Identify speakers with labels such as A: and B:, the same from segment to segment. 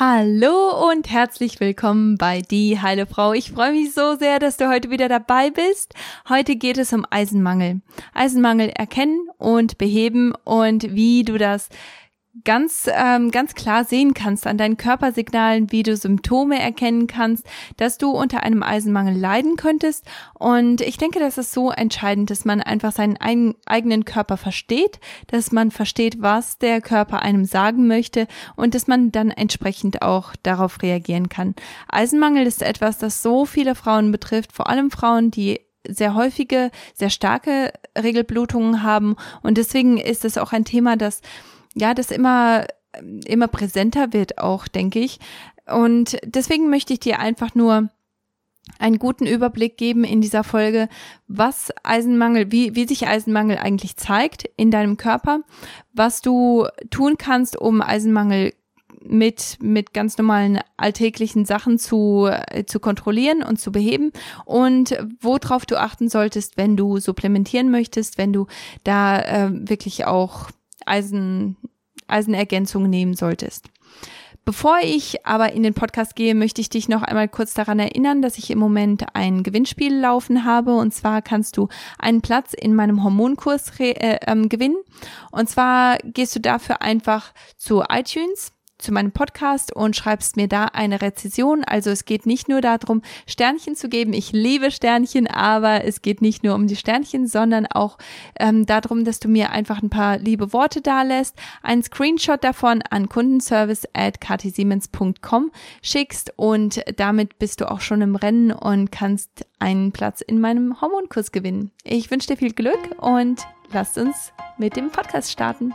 A: Hallo und herzlich willkommen bei Die Heile Frau. Ich freue mich so sehr, dass du heute wieder dabei bist. Heute geht es um Eisenmangel. Eisenmangel erkennen und beheben und wie du das ganz, ähm, ganz klar sehen kannst an deinen Körpersignalen, wie du Symptome erkennen kannst, dass du unter einem Eisenmangel leiden könntest. Und ich denke, das ist so entscheidend, dass man einfach seinen ein, eigenen Körper versteht, dass man versteht, was der Körper einem sagen möchte und dass man dann entsprechend auch darauf reagieren kann. Eisenmangel ist etwas, das so viele Frauen betrifft, vor allem Frauen, die sehr häufige, sehr starke Regelblutungen haben. Und deswegen ist es auch ein Thema, das ja, das immer, immer präsenter wird auch, denke ich. Und deswegen möchte ich dir einfach nur einen guten Überblick geben in dieser Folge, was Eisenmangel, wie, wie sich Eisenmangel eigentlich zeigt in deinem Körper, was du tun kannst, um Eisenmangel mit, mit ganz normalen alltäglichen Sachen zu, äh, zu kontrollieren und zu beheben und worauf du achten solltest, wenn du supplementieren möchtest, wenn du da äh, wirklich auch Eisen, Eisenergänzung nehmen solltest. Bevor ich aber in den Podcast gehe, möchte ich dich noch einmal kurz daran erinnern, dass ich im Moment ein Gewinnspiel laufen habe. Und zwar kannst du einen Platz in meinem Hormonkurs äh, ähm, gewinnen. Und zwar gehst du dafür einfach zu iTunes zu meinem Podcast und schreibst mir da eine Rezession. Also es geht nicht nur darum, Sternchen zu geben. Ich liebe Sternchen, aber es geht nicht nur um die Sternchen, sondern auch ähm, darum, dass du mir einfach ein paar liebe Worte da lässt, einen Screenshot davon an kundenservice at schickst und damit bist du auch schon im Rennen und kannst einen Platz in meinem Hormonkurs gewinnen. Ich wünsche dir viel Glück und lasst uns mit dem Podcast starten.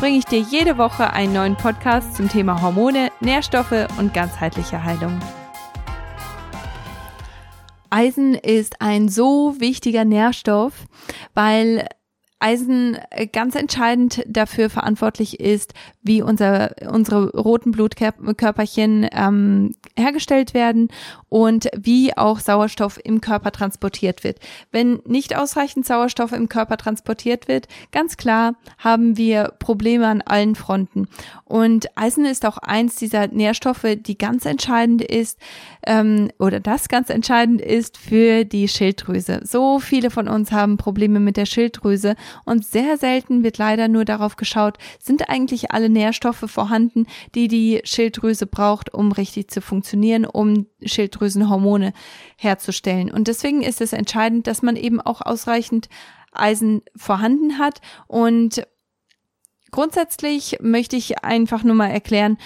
A: bringe ich dir jede Woche einen neuen Podcast zum Thema Hormone, Nährstoffe und ganzheitliche Heilung. Eisen ist ein so wichtiger Nährstoff, weil Eisen äh, ganz entscheidend dafür verantwortlich ist, wie unser, unsere roten Blutkörperchen ähm, hergestellt werden und wie auch Sauerstoff im Körper transportiert wird. Wenn nicht ausreichend Sauerstoff im Körper transportiert wird, ganz klar haben wir Probleme an allen Fronten. Und Eisen ist auch eins dieser Nährstoffe, die ganz entscheidend ist ähm, oder das ganz entscheidend ist für die Schilddrüse. So viele von uns haben Probleme mit der Schilddrüse und sehr selten wird leider nur darauf geschaut, sind eigentlich alle Nährstoffe vorhanden, die die Schilddrüse braucht, um richtig zu funktionieren, um Schilddrüsenhormone herzustellen. Und deswegen ist es entscheidend, dass man eben auch ausreichend Eisen vorhanden hat und Grundsätzlich möchte ich einfach nur mal erklären,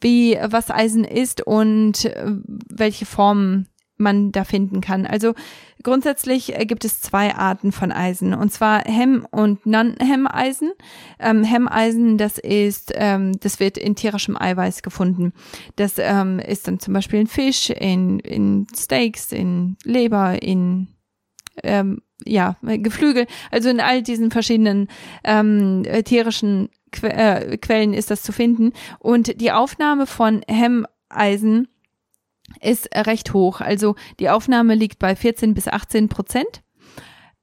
A: wie was Eisen ist und äh, welche Formen man da finden kann. Also grundsätzlich äh, gibt es zwei Arten von Eisen und zwar Hemm- und Non-Hemmeisen. Ähm, Hemmeisen, das ist, ähm, das wird in tierischem Eiweiß gefunden. Das ähm, ist dann zum Beispiel in Fisch, in, in Steaks, in Leber, in ähm, ja, Geflügel, also in all diesen verschiedenen ähm, tierischen que äh, Quellen ist das zu finden. Und die Aufnahme von Hemmeisen ist recht hoch. Also die Aufnahme liegt bei 14 bis 18 Prozent.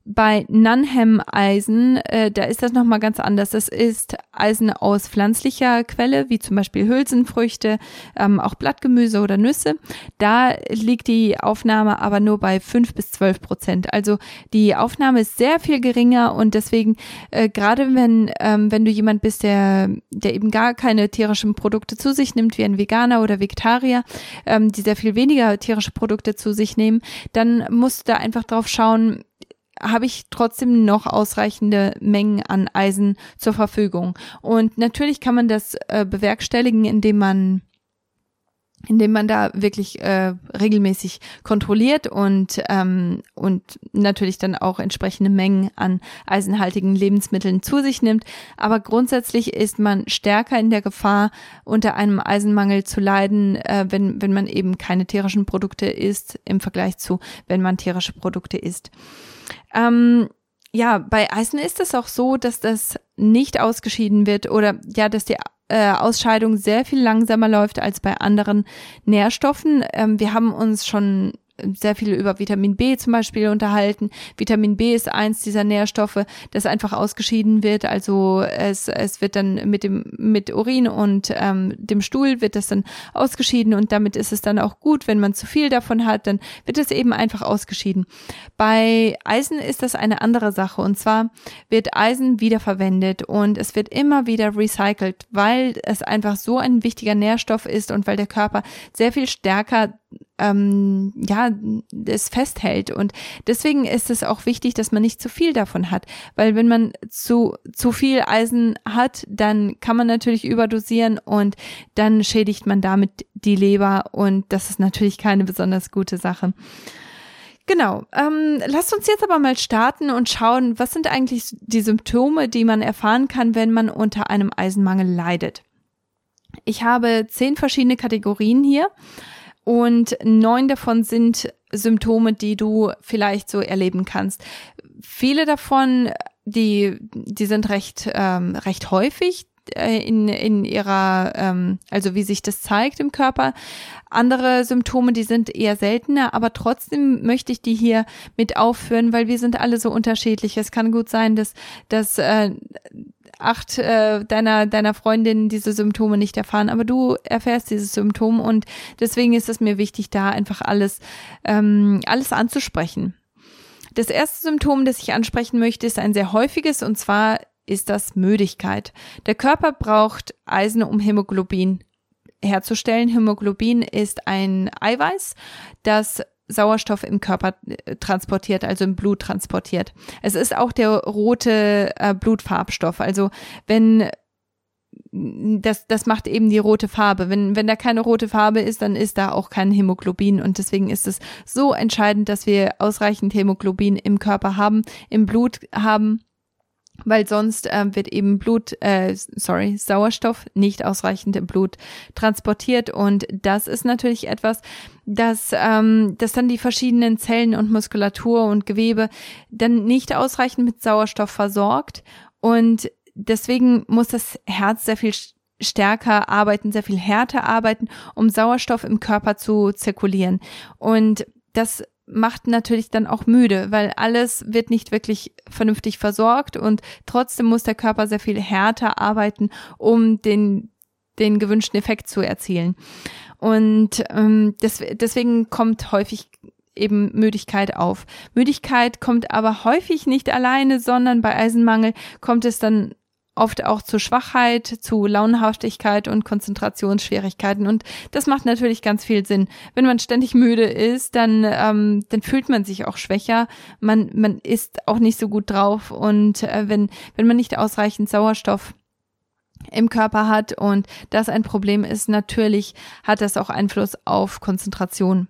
A: Bei Nunham-Eisen, äh, da ist das nochmal ganz anders. Das ist Eisen aus pflanzlicher Quelle, wie zum Beispiel Hülsenfrüchte, ähm, auch Blattgemüse oder Nüsse. Da liegt die Aufnahme aber nur bei fünf bis zwölf Prozent. Also die Aufnahme ist sehr viel geringer und deswegen, äh, gerade wenn, ähm, wenn du jemand bist, der, der eben gar keine tierischen Produkte zu sich nimmt, wie ein Veganer oder Vegetarier, ähm, die sehr viel weniger tierische Produkte zu sich nehmen, dann musst du da einfach drauf schauen, habe ich trotzdem noch ausreichende Mengen an Eisen zur Verfügung. Und natürlich kann man das äh, bewerkstelligen, indem man indem man da wirklich äh, regelmäßig kontrolliert und ähm, und natürlich dann auch entsprechende Mengen an eisenhaltigen Lebensmitteln zu sich nimmt. Aber grundsätzlich ist man stärker in der Gefahr, unter einem Eisenmangel zu leiden, äh, wenn wenn man eben keine tierischen Produkte isst im Vergleich zu, wenn man tierische Produkte isst. Ähm, ja, bei Eisen ist es auch so, dass das nicht ausgeschieden wird oder ja, dass die äh, Ausscheidung sehr viel langsamer läuft als bei anderen Nährstoffen. Ähm, wir haben uns schon sehr viel über Vitamin B zum Beispiel unterhalten. Vitamin B ist eins dieser Nährstoffe, das einfach ausgeschieden wird. Also es, es wird dann mit dem mit Urin und ähm, dem Stuhl wird das dann ausgeschieden und damit ist es dann auch gut. Wenn man zu viel davon hat, dann wird es eben einfach ausgeschieden. Bei Eisen ist das eine andere Sache und zwar wird Eisen wiederverwendet und es wird immer wieder recycelt, weil es einfach so ein wichtiger Nährstoff ist und weil der Körper sehr viel stärker ähm, ja, es festhält. Und deswegen ist es auch wichtig, dass man nicht zu viel davon hat. Weil wenn man zu, zu viel Eisen hat, dann kann man natürlich überdosieren und dann schädigt man damit die Leber und das ist natürlich keine besonders gute Sache. Genau. Ähm, lasst uns jetzt aber mal starten und schauen, was sind eigentlich die Symptome, die man erfahren kann, wenn man unter einem Eisenmangel leidet. Ich habe zehn verschiedene Kategorien hier und neun davon sind Symptome, die du vielleicht so erleben kannst. Viele davon, die, die sind recht, ähm, recht häufig äh, in, in ihrer, ähm, also wie sich das zeigt im Körper. Andere Symptome, die sind eher seltener, aber trotzdem möchte ich die hier mit aufführen, weil wir sind alle so unterschiedlich. Es kann gut sein, dass, dass äh, acht äh, deiner, deiner Freundin diese Symptome nicht erfahren, aber du erfährst dieses Symptom und deswegen ist es mir wichtig, da einfach alles, ähm, alles anzusprechen. Das erste Symptom, das ich ansprechen möchte, ist ein sehr häufiges und zwar ist das Müdigkeit. Der Körper braucht Eisen, um Hämoglobin herzustellen. Hämoglobin ist ein Eiweiß, das Sauerstoff im Körper äh, transportiert, also im Blut transportiert. Es ist auch der rote äh, Blutfarbstoff. Also wenn das, das macht eben die rote Farbe. Wenn, wenn da keine rote Farbe ist, dann ist da auch kein Hämoglobin. Und deswegen ist es so entscheidend, dass wir ausreichend Hämoglobin im Körper haben, im Blut haben, weil sonst äh, wird eben Blut, äh, sorry, Sauerstoff nicht ausreichend im Blut transportiert. Und das ist natürlich etwas, dass, ähm, dass dann die verschiedenen Zellen und Muskulatur und Gewebe dann nicht ausreichend mit Sauerstoff versorgt. Und deswegen muss das Herz sehr viel stärker arbeiten, sehr viel härter arbeiten, um Sauerstoff im Körper zu zirkulieren. Und das macht natürlich dann auch müde, weil alles wird nicht wirklich vernünftig versorgt und trotzdem muss der Körper sehr viel härter arbeiten, um den, den gewünschten Effekt zu erzielen. Und ähm, des, deswegen kommt häufig eben Müdigkeit auf. Müdigkeit kommt aber häufig nicht alleine, sondern bei Eisenmangel kommt es dann oft auch zu Schwachheit, zu Launenhaftigkeit und Konzentrationsschwierigkeiten. Und das macht natürlich ganz viel Sinn. Wenn man ständig müde ist, dann, ähm, dann fühlt man sich auch schwächer. Man, man ist auch nicht so gut drauf. Und äh, wenn, wenn man nicht ausreichend Sauerstoff im Körper hat und das ein Problem ist, natürlich hat das auch Einfluss auf Konzentration.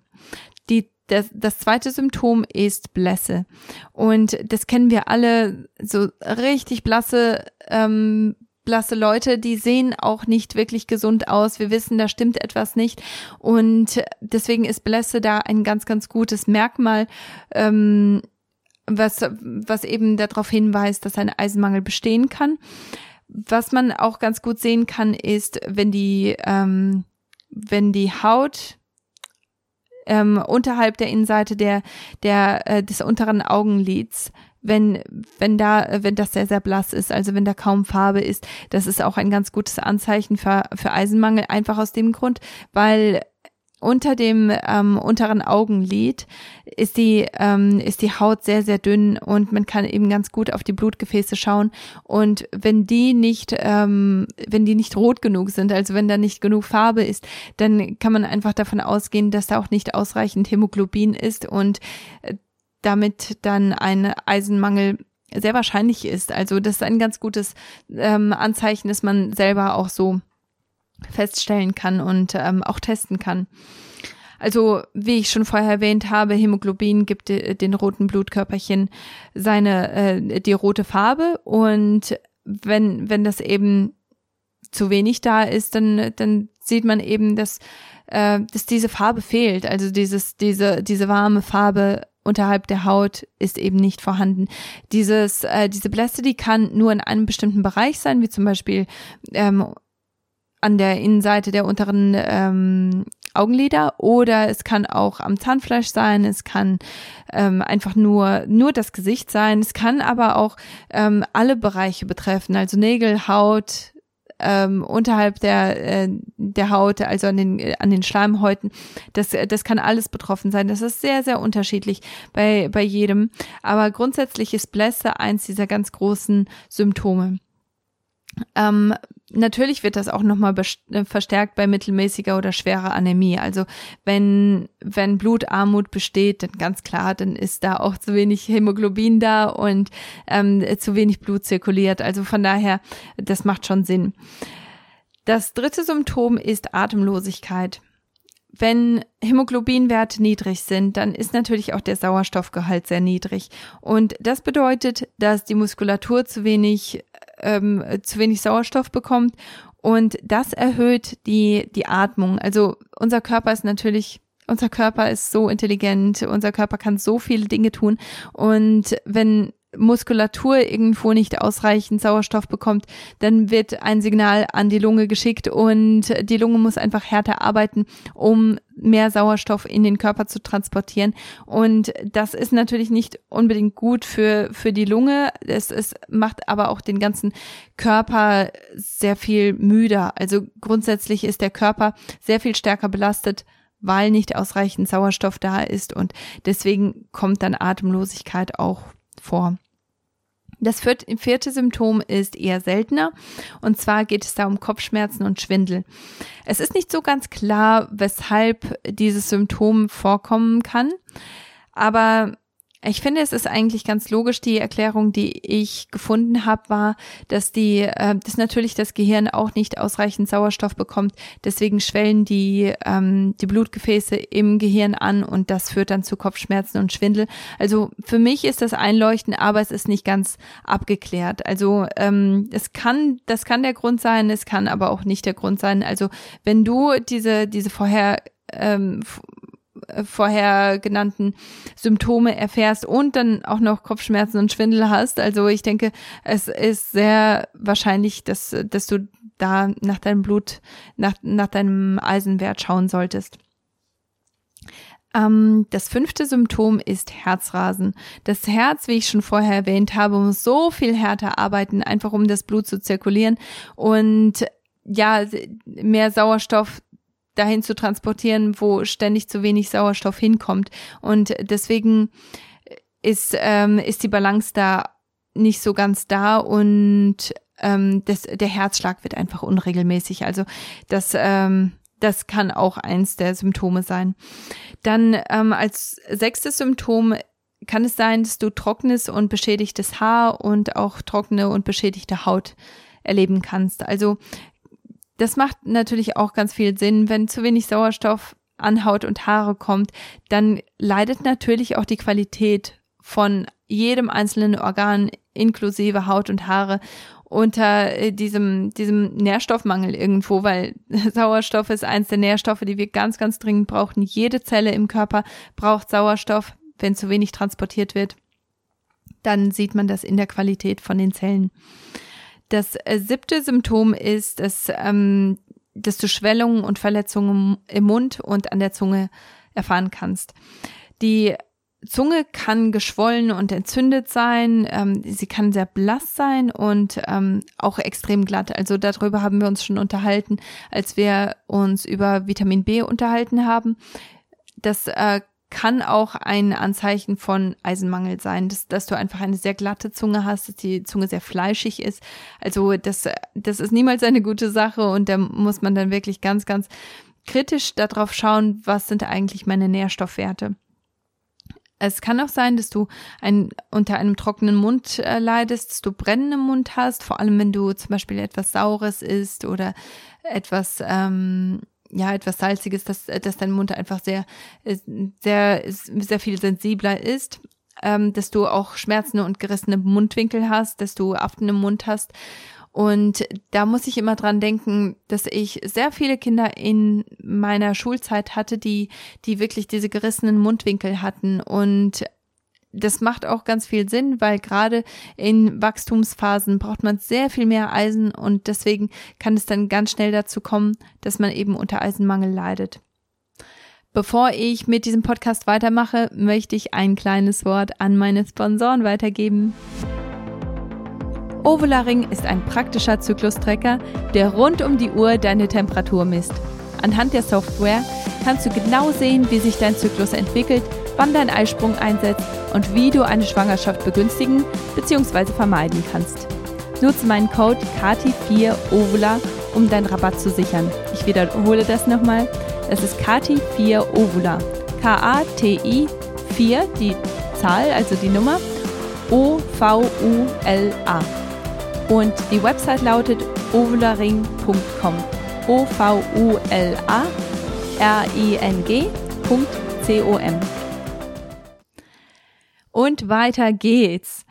A: Die das, das zweite Symptom ist Blässe. Und das kennen wir alle, so richtig blasse, ähm, blasse Leute, die sehen auch nicht wirklich gesund aus. Wir wissen, da stimmt etwas nicht. Und deswegen ist Blässe da ein ganz, ganz gutes Merkmal. Ähm, was, was eben darauf hinweist, dass ein Eisenmangel bestehen kann. Was man auch ganz gut sehen kann, ist, wenn die, ähm, wenn die Haut ähm, unterhalb der Innenseite der, der, äh, des unteren Augenlids wenn, wenn da, wenn das sehr, sehr blass ist, also wenn da kaum Farbe ist, das ist auch ein ganz gutes Anzeichen für, für Eisenmangel, einfach aus dem Grund, weil unter dem ähm, unteren Augenlid ist die ähm, ist die Haut sehr sehr dünn und man kann eben ganz gut auf die Blutgefäße schauen. Und wenn die nicht ähm, wenn die nicht rot genug sind also wenn da nicht genug Farbe ist dann kann man einfach davon ausgehen dass da auch nicht ausreichend Hämoglobin ist und äh, damit dann ein Eisenmangel sehr wahrscheinlich ist. Also das ist ein ganz gutes ähm, Anzeichen dass man selber auch so feststellen kann und ähm, auch testen kann. Also, wie ich schon vorher erwähnt habe, Hämoglobin gibt den roten Blutkörperchen seine äh, die rote Farbe und wenn wenn das eben zu wenig da ist, dann dann sieht man eben, dass äh, dass diese Farbe fehlt. Also dieses diese diese warme Farbe unterhalb der Haut ist eben nicht vorhanden. Dieses äh, diese Blässe, die kann nur in einem bestimmten Bereich sein, wie zum Beispiel ähm, an der Innenseite der unteren ähm, Augenlider oder es kann auch am Zahnfleisch sein, es kann ähm, einfach nur nur das Gesicht sein, es kann aber auch ähm, alle Bereiche betreffen, also Nägel, Haut, ähm, unterhalb der äh, der Haut, also an den äh, an den Schleimhäuten. Das das kann alles betroffen sein. Das ist sehr sehr unterschiedlich bei bei jedem. Aber grundsätzlich ist Blässe eins dieser ganz großen Symptome. Ähm, natürlich wird das auch nochmal äh, verstärkt bei mittelmäßiger oder schwerer Anämie. Also wenn, wenn Blutarmut besteht, dann ganz klar, dann ist da auch zu wenig Hämoglobin da und ähm, zu wenig Blut zirkuliert. Also von daher, das macht schon Sinn. Das dritte Symptom ist Atemlosigkeit. Wenn Hämoglobinwerte niedrig sind, dann ist natürlich auch der Sauerstoffgehalt sehr niedrig. Und das bedeutet, dass die Muskulatur zu wenig ähm, zu wenig Sauerstoff bekommt und das erhöht die, die Atmung. Also unser Körper ist natürlich unser Körper ist so intelligent, unser Körper kann so viele Dinge tun. Und wenn Muskulatur irgendwo nicht ausreichend Sauerstoff bekommt, dann wird ein Signal an die Lunge geschickt und die Lunge muss einfach härter arbeiten, um mehr Sauerstoff in den Körper zu transportieren. Und das ist natürlich nicht unbedingt gut für, für die Lunge. Es, es macht aber auch den ganzen Körper sehr viel müder. Also grundsätzlich ist der Körper sehr viel stärker belastet weil nicht ausreichend Sauerstoff da ist und deswegen kommt dann Atemlosigkeit auch vor. Das vierte Symptom ist eher seltener und zwar geht es da um Kopfschmerzen und Schwindel. Es ist nicht so ganz klar, weshalb dieses Symptom vorkommen kann, aber ich finde, es ist eigentlich ganz logisch. Die Erklärung, die ich gefunden habe, war, dass die, äh, dass natürlich das Gehirn auch nicht ausreichend Sauerstoff bekommt. Deswegen schwellen die ähm, die Blutgefäße im Gehirn an und das führt dann zu Kopfschmerzen und Schwindel. Also für mich ist das einleuchtend, aber es ist nicht ganz abgeklärt. Also ähm, es kann, das kann der Grund sein, es kann aber auch nicht der Grund sein. Also wenn du diese diese vorher ähm, äh, vorher genannten Symptome erfährst und dann auch noch Kopfschmerzen und Schwindel hast. Also ich denke, es ist sehr wahrscheinlich, dass, dass du da nach deinem Blut, nach, nach deinem Eisenwert schauen solltest. Ähm, das fünfte Symptom ist Herzrasen. Das Herz, wie ich schon vorher erwähnt habe, muss so viel härter arbeiten, einfach um das Blut zu zirkulieren und ja, mehr Sauerstoff dahin zu transportieren, wo ständig zu wenig Sauerstoff hinkommt. Und deswegen ist, ähm, ist die Balance da nicht so ganz da und ähm, das, der Herzschlag wird einfach unregelmäßig. Also das, ähm, das kann auch eins der Symptome sein. Dann ähm, als sechstes Symptom kann es sein, dass du trockenes und beschädigtes Haar und auch trockene und beschädigte Haut erleben kannst. Also das macht natürlich auch ganz viel Sinn. Wenn zu wenig Sauerstoff an Haut und Haare kommt, dann leidet natürlich auch die Qualität von jedem einzelnen Organ inklusive Haut und Haare unter äh, diesem, diesem Nährstoffmangel irgendwo, weil Sauerstoff ist eins der Nährstoffe, die wir ganz, ganz dringend brauchen. Jede Zelle im Körper braucht Sauerstoff. Wenn zu wenig transportiert wird, dann sieht man das in der Qualität von den Zellen. Das äh, siebte Symptom ist, dass, ähm, dass du Schwellungen und Verletzungen im Mund und an der Zunge erfahren kannst. Die Zunge kann geschwollen und entzündet sein, ähm, sie kann sehr blass sein und ähm, auch extrem glatt. Also darüber haben wir uns schon unterhalten, als wir uns über Vitamin B unterhalten haben. Das äh, kann auch ein Anzeichen von Eisenmangel sein, dass, dass du einfach eine sehr glatte Zunge hast, dass die Zunge sehr fleischig ist. Also das, das ist niemals eine gute Sache und da muss man dann wirklich ganz, ganz kritisch darauf schauen, was sind eigentlich meine Nährstoffwerte. Es kann auch sein, dass du ein, unter einem trockenen Mund äh, leidest, dass du brennenden Mund hast, vor allem wenn du zum Beispiel etwas Saures isst oder etwas, ähm, ja, etwas Salziges, dass, dass dein Mund einfach sehr, sehr, sehr viel sensibler ist, ähm, dass du auch Schmerzen und gerissene Mundwinkel hast, dass du Aften im Mund hast. Und da muss ich immer dran denken, dass ich sehr viele Kinder in meiner Schulzeit hatte, die, die wirklich diese gerissenen Mundwinkel hatten. Und das macht auch ganz viel Sinn, weil gerade in Wachstumsphasen braucht man sehr viel mehr Eisen und deswegen kann es dann ganz schnell dazu kommen, dass man eben unter Eisenmangel leidet. Bevor ich mit diesem Podcast weitermache, möchte ich ein kleines Wort an meine Sponsoren weitergeben. Ovularing ist ein praktischer Zyklustrecker, der rund um die Uhr deine Temperatur misst. Anhand der Software kannst du genau sehen, wie sich dein Zyklus entwickelt, wann dein Eisprung einsetzt und wie du eine Schwangerschaft begünstigen bzw. vermeiden kannst. Nutze meinen Code KATI4OVULA, um deinen Rabatt zu sichern. Ich wiederhole das nochmal. Es ist KATI4OVULA. K-A-T-I 4, die Zahl, also die Nummer, O-V-U-L-A. Und die Website lautet ovularing.com. O-V-U-L-A-R-I-N-G.com. Und weiter geht's.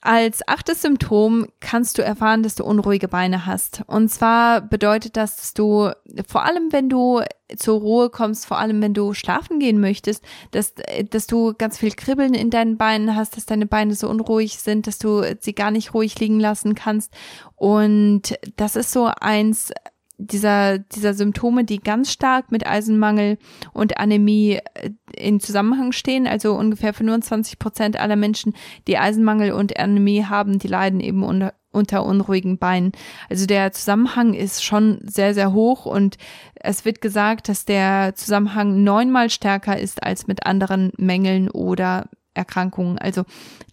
A: Als achtes Symptom kannst du erfahren, dass du unruhige Beine hast. Und zwar bedeutet das, dass du, vor allem wenn du zur Ruhe kommst, vor allem wenn du schlafen gehen möchtest, dass, dass du ganz viel Kribbeln in deinen Beinen hast, dass deine Beine so unruhig sind, dass du sie gar nicht ruhig liegen lassen kannst. Und das ist so eins dieser, dieser Symptome, die ganz stark mit Eisenmangel und Anämie äh, in Zusammenhang stehen. Also ungefähr 25 Prozent aller Menschen, die Eisenmangel und Anämie haben, die leiden eben unter, unter unruhigen Beinen. Also der Zusammenhang ist schon sehr, sehr hoch und es wird gesagt, dass der Zusammenhang neunmal stärker ist als mit anderen Mängeln oder Erkrankungen. Also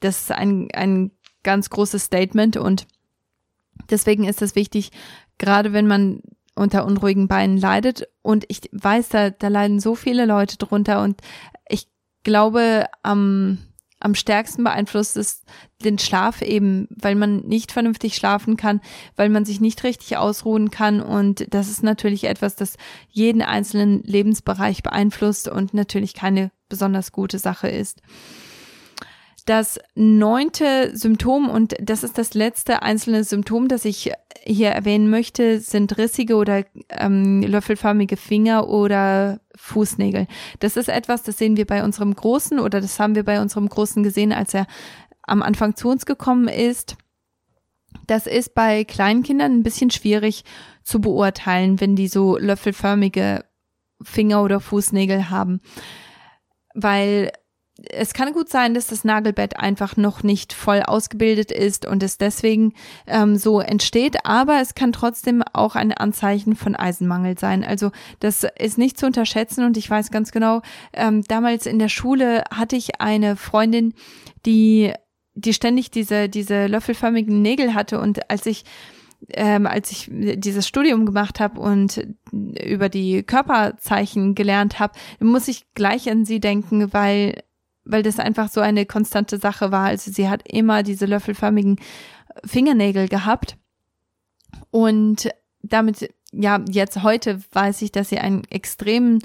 A: das ist ein, ein ganz großes Statement und deswegen ist es wichtig, gerade wenn man unter unruhigen Beinen leidet. Und ich weiß, da, da leiden so viele Leute drunter. Und ich glaube, am, am stärksten beeinflusst es den Schlaf eben, weil man nicht vernünftig schlafen kann, weil man sich nicht richtig ausruhen kann. Und das ist natürlich etwas, das jeden einzelnen Lebensbereich beeinflusst und natürlich keine besonders gute Sache ist. Das neunte Symptom, und das ist das letzte einzelne Symptom, das ich hier erwähnen möchte, sind rissige oder ähm, löffelförmige Finger oder Fußnägel. Das ist etwas, das sehen wir bei unserem Großen oder das haben wir bei unserem Großen gesehen, als er am Anfang zu uns gekommen ist. Das ist bei kleinen Kindern ein bisschen schwierig zu beurteilen, wenn die so löffelförmige Finger oder Fußnägel haben. Weil es kann gut sein, dass das Nagelbett einfach noch nicht voll ausgebildet ist und es deswegen ähm, so entsteht, aber es kann trotzdem auch ein Anzeichen von Eisenmangel sein. Also das ist nicht zu unterschätzen und ich weiß ganz genau, ähm, damals in der Schule hatte ich eine Freundin, die die ständig diese diese löffelförmigen Nägel hatte und als ich ähm, als ich dieses Studium gemacht habe und über die Körperzeichen gelernt habe, muss ich gleich an sie denken, weil weil das einfach so eine konstante Sache war. Also sie hat immer diese löffelförmigen Fingernägel gehabt und damit, ja, jetzt heute weiß ich, dass sie einen extremen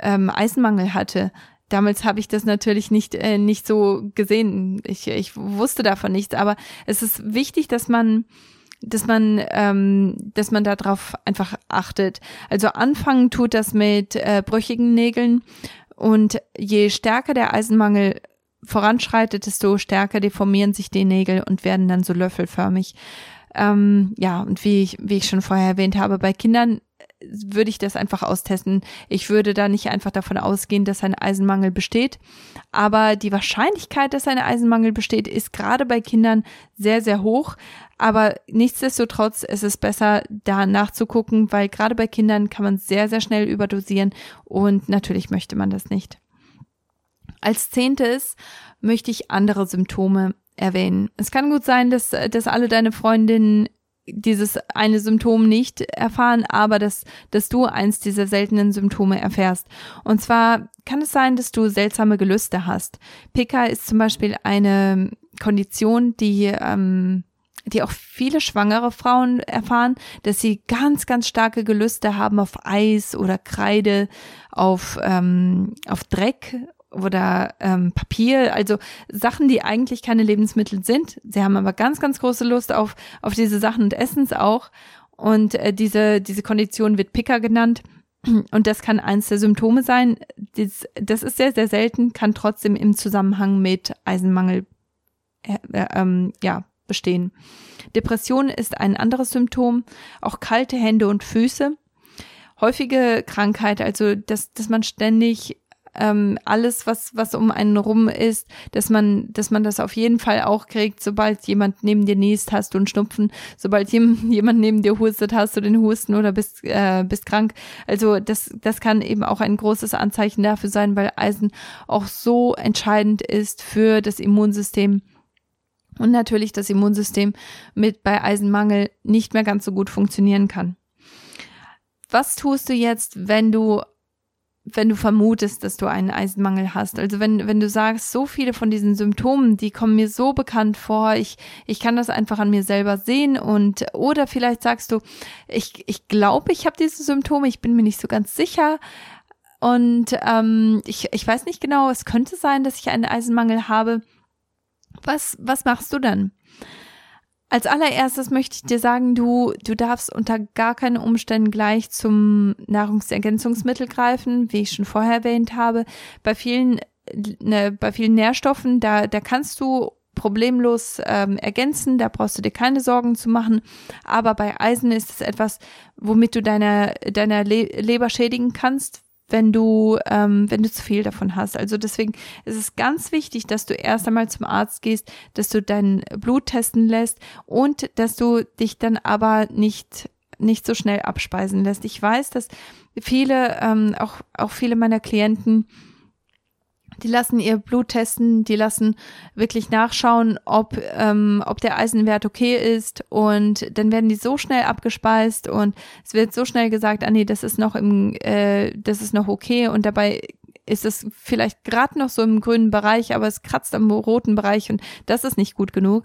A: ähm, Eisenmangel hatte. Damals habe ich das natürlich nicht, äh, nicht so gesehen. Ich, ich wusste davon nichts, aber es ist wichtig, dass man dass man, ähm, dass man darauf einfach achtet. Also anfangen tut das mit äh, brüchigen Nägeln und je stärker der Eisenmangel voranschreitet, desto stärker deformieren sich die Nägel und werden dann so löffelförmig. Ähm, ja, und wie ich, wie ich schon vorher erwähnt habe, bei Kindern würde ich das einfach austesten. Ich würde da nicht einfach davon ausgehen, dass ein Eisenmangel besteht. Aber die Wahrscheinlichkeit, dass ein Eisenmangel besteht, ist gerade bei Kindern sehr, sehr hoch. Aber nichtsdestotrotz ist es besser, da nachzugucken, weil gerade bei Kindern kann man sehr, sehr schnell überdosieren und natürlich möchte man das nicht. Als zehntes möchte ich andere Symptome erwähnen. Es kann gut sein, dass, dass alle deine Freundinnen dieses eine Symptom nicht erfahren, aber dass, dass du eins dieser seltenen Symptome erfährst. Und zwar kann es sein, dass du seltsame Gelüste hast. PK ist zum Beispiel eine Kondition, die ähm, die auch viele schwangere Frauen erfahren, dass sie ganz, ganz starke Gelüste haben auf Eis oder Kreide, auf, ähm, auf Dreck oder ähm, Papier, also Sachen, die eigentlich keine Lebensmittel sind. Sie haben aber ganz, ganz große Lust auf, auf diese Sachen und essen es auch. Und äh, diese, diese Kondition wird Picker genannt. Und das kann eins der Symptome sein. Das, das ist sehr, sehr selten, kann trotzdem im Zusammenhang mit Eisenmangel äh, äh, ähm, ja, bestehen. Depression ist ein anderes Symptom, auch kalte Hände und Füße. Häufige Krankheit, also dass, dass man ständig ähm, alles, was, was um einen rum ist, dass man, dass man das auf jeden Fall auch kriegt, sobald jemand neben dir niest, hast du einen Schnupfen, sobald jemand neben dir hustet, hast du den Husten oder bist, äh, bist krank. Also das, das kann eben auch ein großes Anzeichen dafür sein, weil Eisen auch so entscheidend ist für das Immunsystem und natürlich das Immunsystem mit bei Eisenmangel nicht mehr ganz so gut funktionieren kann. Was tust du jetzt, wenn du wenn du vermutest, dass du einen Eisenmangel hast. Also wenn, wenn du sagst, so viele von diesen Symptomen, die kommen mir so bekannt vor, ich, ich kann das einfach an mir selber sehen und oder vielleicht sagst du, ich, ich glaube, ich habe diese Symptome, ich bin mir nicht so ganz sicher. Und ähm, ich, ich weiß nicht genau, es könnte sein, dass ich einen Eisenmangel habe. Was, was machst du dann? Als allererstes möchte ich dir sagen, du, du darfst unter gar keinen Umständen gleich zum Nahrungsergänzungsmittel greifen, wie ich schon vorher erwähnt habe. Bei vielen, ne, bei vielen Nährstoffen, da, da kannst du problemlos ähm, ergänzen, da brauchst du dir keine Sorgen zu machen. Aber bei Eisen ist es etwas, womit du deine, deine Le Leber schädigen kannst, wenn du, ähm, wenn du zu viel davon hast. Also deswegen ist es ganz wichtig, dass du erst einmal zum Arzt gehst, dass du dein Blut testen lässt und dass du dich dann aber nicht nicht so schnell abspeisen lässt. Ich weiß, dass viele, ähm, auch, auch viele meiner Klienten die lassen ihr Blut testen, die lassen wirklich nachschauen, ob, ähm, ob der Eisenwert okay ist. Und dann werden die so schnell abgespeist und es wird so schnell gesagt, ah nee, das ist noch im, äh, das ist noch okay. Und dabei ist es vielleicht gerade noch so im grünen Bereich, aber es kratzt am roten Bereich und das ist nicht gut genug.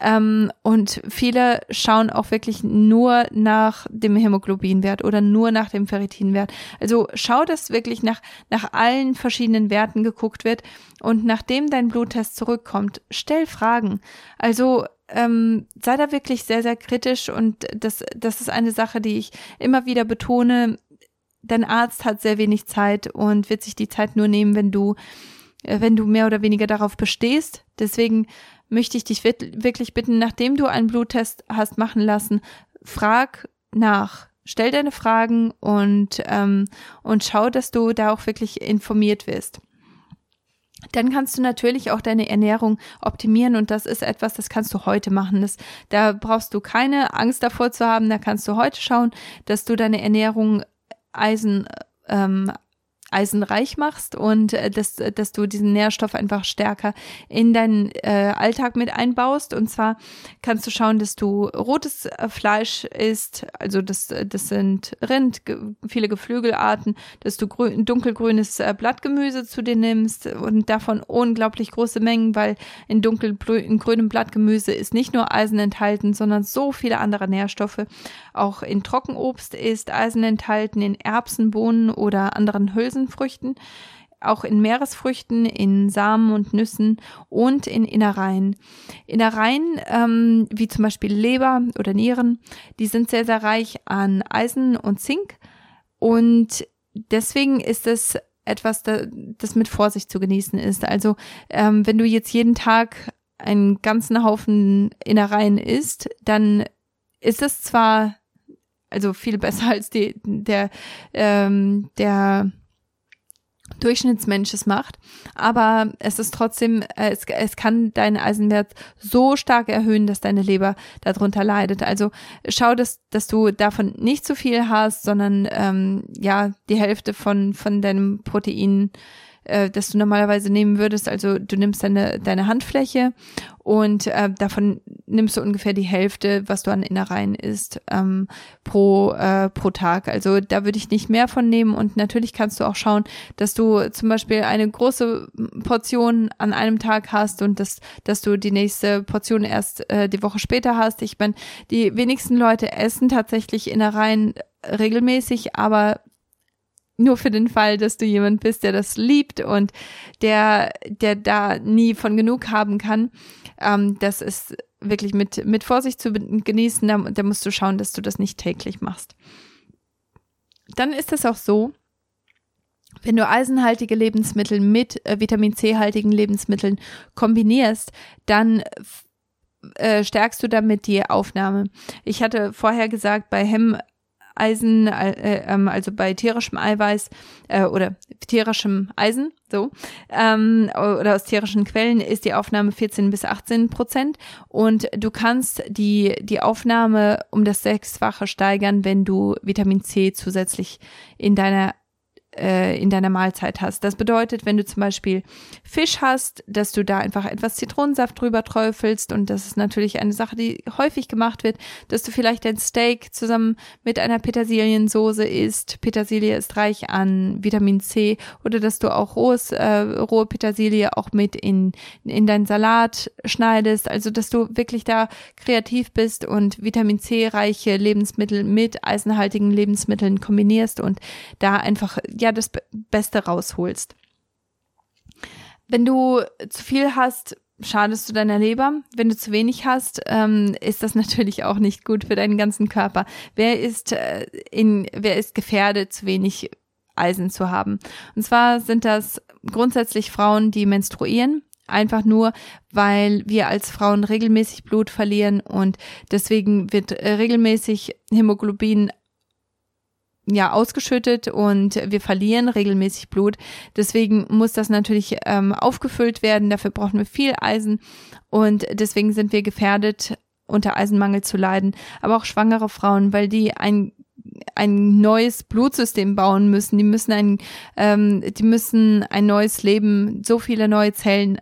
A: Ähm, und viele schauen auch wirklich nur nach dem Hämoglobinwert oder nur nach dem Ferritinwert. Also schau, dass wirklich nach, nach allen verschiedenen Werten geguckt wird und nachdem dein Bluttest zurückkommt, stell Fragen. Also ähm, sei da wirklich sehr, sehr kritisch und das, das ist eine Sache, die ich immer wieder betone dein Arzt hat sehr wenig Zeit und wird sich die Zeit nur nehmen, wenn du, äh, wenn du mehr oder weniger darauf bestehst. Deswegen möchte ich dich wirklich bitten, nachdem du einen Bluttest hast machen lassen, frag nach. Stell deine Fragen und, ähm, und schau, dass du da auch wirklich informiert wirst. Dann kannst du natürlich auch deine Ernährung optimieren und das ist etwas, das kannst du heute machen. Das, da brauchst du keine Angst davor zu haben. Da kannst du heute schauen, dass du deine Ernährung Eisen ähm, eisenreich machst und äh, dass, dass du diesen Nährstoff einfach stärker in deinen äh, Alltag mit einbaust. Und zwar kannst du schauen, dass du rotes äh, Fleisch isst, also das, das sind Rind, viele Geflügelarten, dass du grün, dunkelgrünes äh, Blattgemüse zu dir nimmst und davon unglaublich große Mengen, weil in dunkelgrünem Blattgemüse ist nicht nur Eisen enthalten, sondern so viele andere Nährstoffe. Auch in Trockenobst ist Eisen enthalten, in Erbsen, Bohnen oder anderen Hülsen Hülsenfrüchten, auch in Meeresfrüchten, in Samen und Nüssen und in Innereien. Innereien, ähm, wie zum Beispiel Leber oder Nieren, die sind sehr, sehr reich an Eisen und Zink und deswegen ist es etwas, das mit Vorsicht zu genießen ist. Also ähm, wenn du jetzt jeden Tag einen ganzen Haufen Innereien isst, dann ist es zwar also viel besser als die, der, ähm, der Durchschnittsmensch es macht. Aber es ist trotzdem, äh, es, es kann deinen Eisenwert so stark erhöhen, dass deine Leber darunter leidet. Also schau, dass, dass du davon nicht zu viel hast, sondern ähm, ja, die Hälfte von, von deinem Protein äh, das du normalerweise nehmen würdest. Also du nimmst deine, deine Handfläche und äh, davon nimmst du ungefähr die Hälfte, was du an Innereien isst, ähm, pro, äh, pro Tag. Also da würde ich nicht mehr von nehmen und natürlich kannst du auch schauen, dass du zum Beispiel eine große Portion an einem Tag hast und dass, dass du die nächste Portion erst äh, die Woche später hast. Ich meine, die wenigsten Leute essen tatsächlich Innereien regelmäßig, aber nur für den Fall, dass du jemand bist, der das liebt und der, der da nie von genug haben kann. Ähm, das ist wirklich mit, mit Vorsicht zu genießen. Da, da musst du schauen, dass du das nicht täglich machst. Dann ist es auch so, wenn du eisenhaltige Lebensmittel mit äh, Vitamin C-haltigen Lebensmitteln kombinierst, dann äh, stärkst du damit die Aufnahme. Ich hatte vorher gesagt, bei Hemm Eisen, äh, ähm, also bei tierischem Eiweiß äh, oder tierischem Eisen, so, ähm, oder aus tierischen Quellen ist die Aufnahme 14 bis 18 Prozent. Und du kannst die, die Aufnahme um das Sechsfache steigern, wenn du Vitamin C zusätzlich in deiner äh, in deiner Mahlzeit hast. Das bedeutet, wenn du zum Beispiel Fisch hast, dass du da einfach etwas Zitronensaft drüber träufelst und das ist natürlich eine Sache, die häufig gemacht wird, dass du vielleicht dein Steak zusammen mit einer Petersiliensoße isst. Petersilie ist reich an Vitamin C oder dass du auch rohes, äh, rohe Petersilie auch mit in, in deinen Salat schneidest. Also, dass du wirklich da kreativ bist und Vitamin C reiche Lebensmittel mit eisenhaltigen Lebensmitteln kombinierst und da einfach ja das Beste rausholst. Wenn du zu viel hast, schadest du deiner Leber. Wenn du zu wenig hast, ähm, ist das natürlich auch nicht gut für deinen ganzen Körper. Wer ist äh, in, wer ist gefährdet, zu wenig Eisen zu haben? Und zwar sind das grundsätzlich Frauen, die menstruieren. Einfach nur, weil wir als Frauen regelmäßig Blut verlieren und deswegen wird äh, regelmäßig Hämoglobin ja ausgeschüttet und wir verlieren regelmäßig Blut. Deswegen muss das natürlich ähm, aufgefüllt werden. Dafür brauchen wir viel Eisen und deswegen sind wir gefährdet, unter Eisenmangel zu leiden. Aber auch schwangere Frauen, weil die ein ein neues Blutsystem bauen müssen. Die müssen ein, ähm, die müssen ein neues Leben, so viele neue Zellen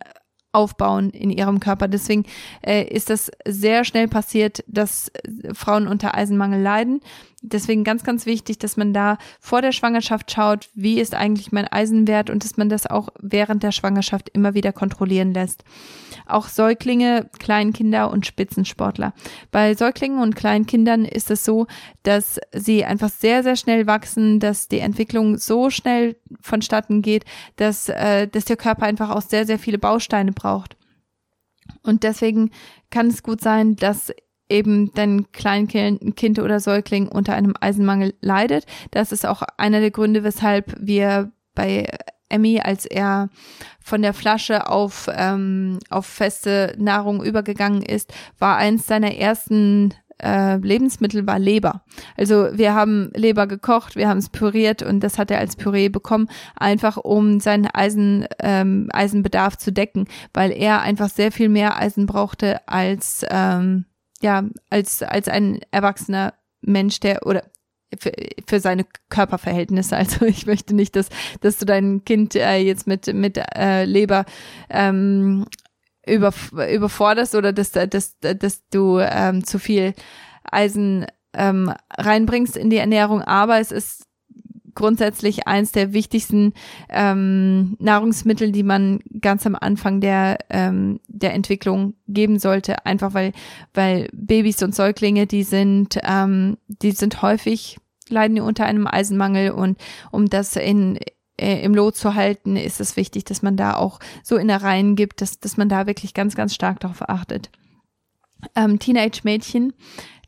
A: aufbauen in ihrem Körper. Deswegen äh, ist das sehr schnell passiert, dass Frauen unter Eisenmangel leiden. Deswegen ganz, ganz wichtig, dass man da vor der Schwangerschaft schaut, wie ist eigentlich mein Eisenwert und dass man das auch während der Schwangerschaft immer wieder kontrollieren lässt. Auch Säuglinge, Kleinkinder und Spitzensportler. Bei Säuglingen und Kleinkindern ist es so, dass sie einfach sehr, sehr schnell wachsen, dass die Entwicklung so schnell vonstatten geht, dass, äh, dass der Körper einfach auch sehr, sehr viele Bausteine braucht. Und deswegen kann es gut sein, dass eben dein Kleinkind oder Säugling unter einem Eisenmangel leidet. Das ist auch einer der Gründe, weshalb wir bei Emmy, als er von der Flasche auf, ähm, auf feste Nahrung übergegangen ist, war eins seiner ersten äh, Lebensmittel war Leber. Also wir haben Leber gekocht, wir haben es püriert und das hat er als Püree bekommen, einfach um seinen Eisen, ähm, Eisenbedarf zu decken, weil er einfach sehr viel mehr Eisen brauchte als ähm, ja, als, als ein erwachsener Mensch, der, oder für, für seine Körperverhältnisse. Also ich möchte nicht, dass, dass du dein Kind äh, jetzt mit, mit äh, Leber ähm, über, überforderst oder dass, dass, dass du ähm, zu viel Eisen ähm, reinbringst in die Ernährung. Aber es ist grundsätzlich eins der wichtigsten ähm, Nahrungsmittel, die man ganz am Anfang der, ähm, der Entwicklung geben sollte. Einfach weil, weil Babys und Säuglinge, die sind, ähm, die sind häufig, leiden unter einem Eisenmangel und um das in, äh, im Lot zu halten, ist es wichtig, dass man da auch so Innereien gibt, dass, dass man da wirklich ganz, ganz stark darauf achtet. Ähm, Teenage-Mädchen,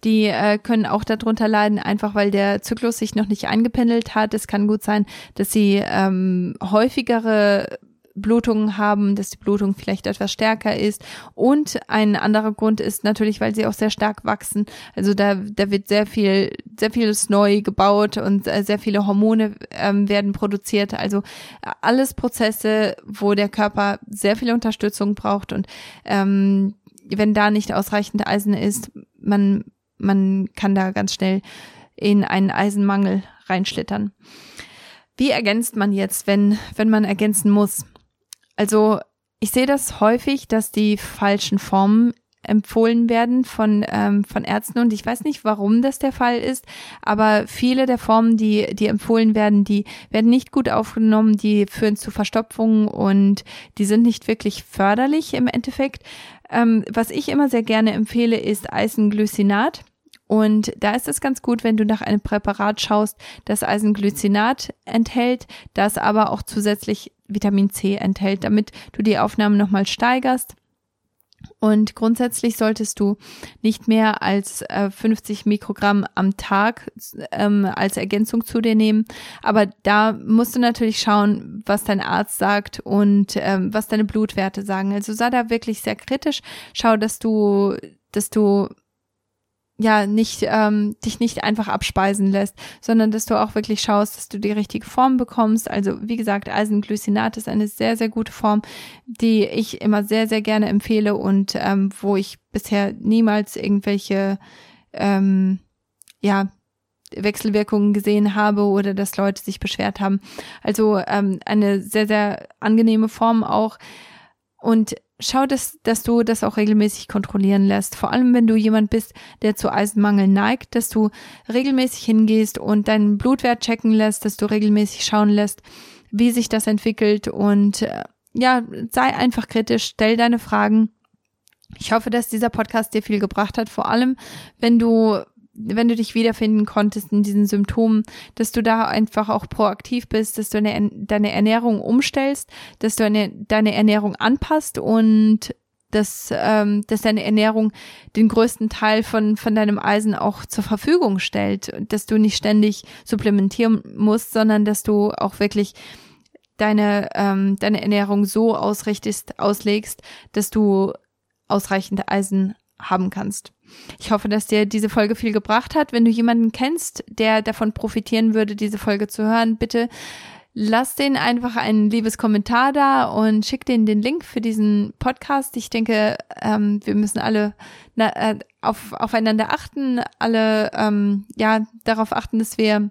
A: die äh, können auch darunter leiden, einfach weil der Zyklus sich noch nicht eingependelt hat. Es kann gut sein, dass sie ähm, häufigere Blutungen haben, dass die Blutung vielleicht etwas stärker ist. Und ein anderer Grund ist natürlich, weil sie auch sehr stark wachsen. Also da, da wird sehr viel, sehr vieles neu gebaut und äh, sehr viele Hormone ähm, werden produziert. Also alles Prozesse, wo der Körper sehr viel Unterstützung braucht und ähm, wenn da nicht ausreichend Eisen ist, man man kann da ganz schnell in einen Eisenmangel reinschlittern. Wie ergänzt man jetzt, wenn, wenn man ergänzen muss? Also ich sehe das häufig, dass die falschen Formen empfohlen werden von, ähm, von Ärzten und ich weiß nicht, warum das der Fall ist, aber viele der Formen, die, die empfohlen werden, die werden nicht gut aufgenommen, die führen zu Verstopfungen und die sind nicht wirklich förderlich im Endeffekt. Ähm, was ich immer sehr gerne empfehle, ist Eisenglycinat. Und da ist es ganz gut, wenn du nach einem Präparat schaust, das Eisenglycinat enthält, das aber auch zusätzlich Vitamin C enthält, damit du die Aufnahme nochmal steigerst. Und grundsätzlich solltest du nicht mehr als äh, 50 Mikrogramm am Tag ähm, als Ergänzung zu dir nehmen. Aber da musst du natürlich schauen, was dein Arzt sagt und ähm, was deine Blutwerte sagen. Also sei da wirklich sehr kritisch. Schau, dass du, dass du ja nicht ähm, dich nicht einfach abspeisen lässt, sondern dass du auch wirklich schaust, dass du die richtige Form bekommst. Also wie gesagt, Eisenglycinat ist eine sehr sehr gute Form, die ich immer sehr sehr gerne empfehle und ähm, wo ich bisher niemals irgendwelche ähm, ja Wechselwirkungen gesehen habe oder dass Leute sich beschwert haben. Also ähm, eine sehr sehr angenehme Form auch und schau, dass, dass du das auch regelmäßig kontrollieren lässt. Vor allem, wenn du jemand bist, der zu Eisenmangel neigt, dass du regelmäßig hingehst und deinen Blutwert checken lässt, dass du regelmäßig schauen lässt, wie sich das entwickelt und äh, ja, sei einfach kritisch, stell deine Fragen. Ich hoffe, dass dieser Podcast dir viel gebracht hat, vor allem wenn du wenn du dich wiederfinden konntest in diesen Symptomen, dass du da einfach auch proaktiv bist, dass du eine, deine Ernährung umstellst, dass du eine, deine Ernährung anpasst und dass, ähm, dass deine Ernährung den größten Teil von, von deinem Eisen auch zur Verfügung stellt, dass du nicht ständig supplementieren musst, sondern dass du auch wirklich deine, ähm, deine Ernährung so ausrichtest, auslegst, dass du ausreichend Eisen haben kannst. Ich hoffe, dass dir diese Folge viel gebracht hat. Wenn du jemanden kennst, der davon profitieren würde, diese Folge zu hören, bitte lass den einfach ein liebes Kommentar da und schick denen den Link für diesen Podcast. Ich denke, ähm, wir müssen alle na, äh, auf, aufeinander achten, alle ähm, ja darauf achten, dass wir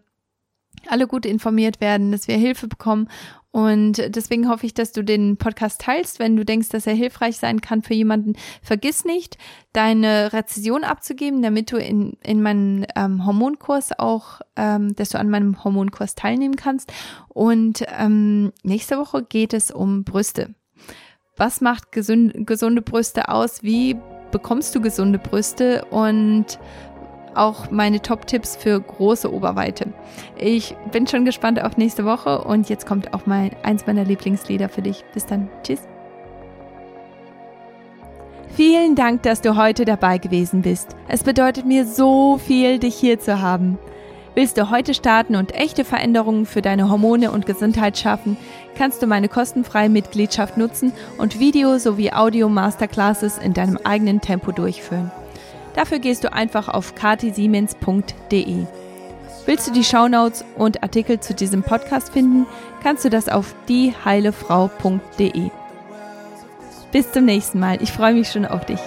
A: alle gut informiert werden, dass wir Hilfe bekommen und deswegen hoffe ich, dass du den Podcast teilst, wenn du denkst, dass er hilfreich sein kann für jemanden. Vergiss nicht, deine Rezession abzugeben, damit du in, in meinem ähm, Hormonkurs auch, ähm, dass du an meinem Hormonkurs teilnehmen kannst. Und ähm, nächste Woche geht es um Brüste. Was macht gesunde, gesunde Brüste aus? Wie bekommst du gesunde Brüste? Und auch meine Top-Tipps für große Oberweite. Ich bin schon gespannt auf nächste Woche und jetzt kommt auch mal eins meiner Lieblingslieder für dich. Bis dann. Tschüss. Vielen Dank, dass du heute dabei gewesen bist. Es bedeutet mir so viel, dich hier zu haben. Willst du heute starten und echte Veränderungen für deine Hormone und Gesundheit schaffen, kannst du meine kostenfreie Mitgliedschaft nutzen und Video- sowie Audio-Masterclasses in deinem eigenen Tempo durchführen. Dafür gehst du einfach auf katisiemens.de. Willst du die Shownotes und Artikel zu diesem Podcast finden, kannst du das auf dieheilefrau.de. Bis zum nächsten Mal. Ich freue mich schon auf dich.